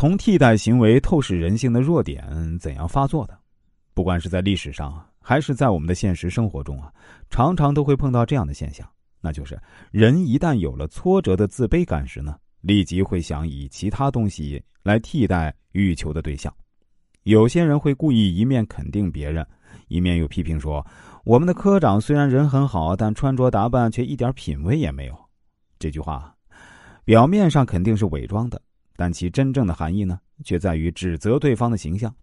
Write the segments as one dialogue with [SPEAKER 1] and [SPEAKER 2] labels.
[SPEAKER 1] 从替代行为透视人性的弱点怎样发作的？不管是在历史上，还是在我们的现实生活中啊，常常都会碰到这样的现象，那就是人一旦有了挫折的自卑感时呢，立即会想以其他东西来替代欲求的对象。有些人会故意一面肯定别人，一面又批评说：“我们的科长虽然人很好，但穿着打扮却一点品味也没有。”这句话，表面上肯定是伪装的，但其真正的含义呢，却在于指责对方的形象。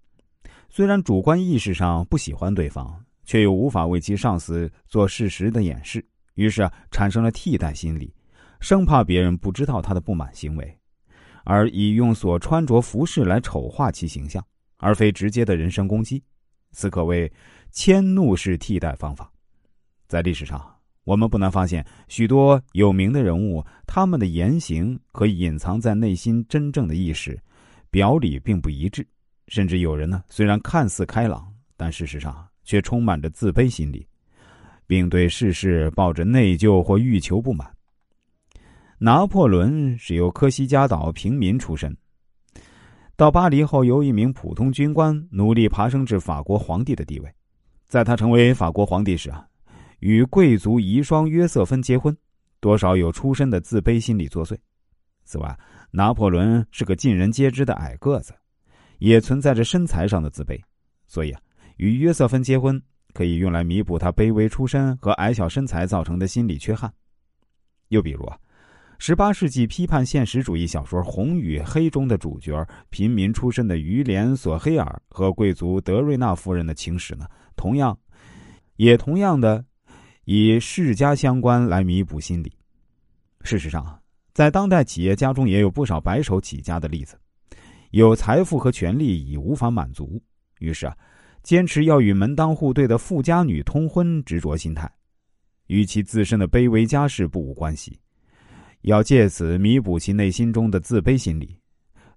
[SPEAKER 1] 虽然主观意识上不喜欢对方，却又无法为其上司做事实的掩饰，于是产生了替代心理，生怕别人不知道他的不满行为，而以用所穿着服饰来丑化其形象。而非直接的人身攻击，此可谓迁怒式替代方法。在历史上，我们不难发现许多有名的人物，他们的言行和隐藏在内心真正的意识，表里并不一致。甚至有人呢，虽然看似开朗，但事实上却充满着自卑心理，并对世事抱着内疚或欲求不满。拿破仑是由科西嘉岛平民出身。到巴黎后，由一名普通军官努力爬升至法国皇帝的地位。在他成为法国皇帝时啊，与贵族遗孀约瑟芬结婚，多少有出身的自卑心理作祟。此外，拿破仑是个尽人皆知的矮个子，也存在着身材上的自卑，所以啊，与约瑟芬结婚可以用来弥补他卑微出身和矮小身材造成的心理缺憾。又比如啊。十八世纪批判现实主义小说《红与黑》中的主角，平民出身的于连·索黑尔和贵族德瑞纳夫人的情史呢，同样，也同样的以世家相关来弥补心理。事实上，在当代企业家中也有不少白手起家的例子，有财富和权力已无法满足，于是啊，坚持要与门当户对的富家女通婚，执着心态，与其自身的卑微家世不无关系。要借此弥补其内心中的自卑心理，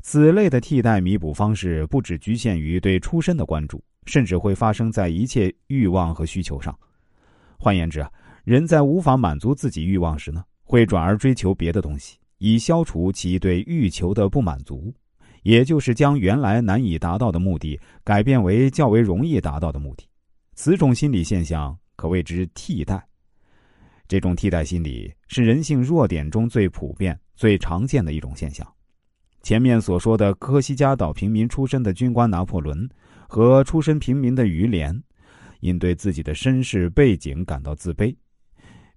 [SPEAKER 1] 此类的替代弥补方式不只局限于对出身的关注，甚至会发生在一切欲望和需求上。换言之啊，人在无法满足自己欲望时呢，会转而追求别的东西，以消除其对欲求的不满足，也就是将原来难以达到的目的改变为较为容易达到的目的。此种心理现象可谓之替代。这种替代心理是人性弱点中最普遍、最常见的一种现象。前面所说的科西嘉岛平民出身的军官拿破仑和出身平民的于连，因对自己的身世背景感到自卑，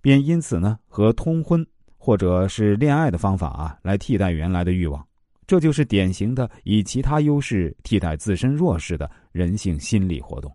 [SPEAKER 1] 便因此呢和通婚或者是恋爱的方法啊来替代原来的欲望。这就是典型的以其他优势替代自身弱势的人性心理活动。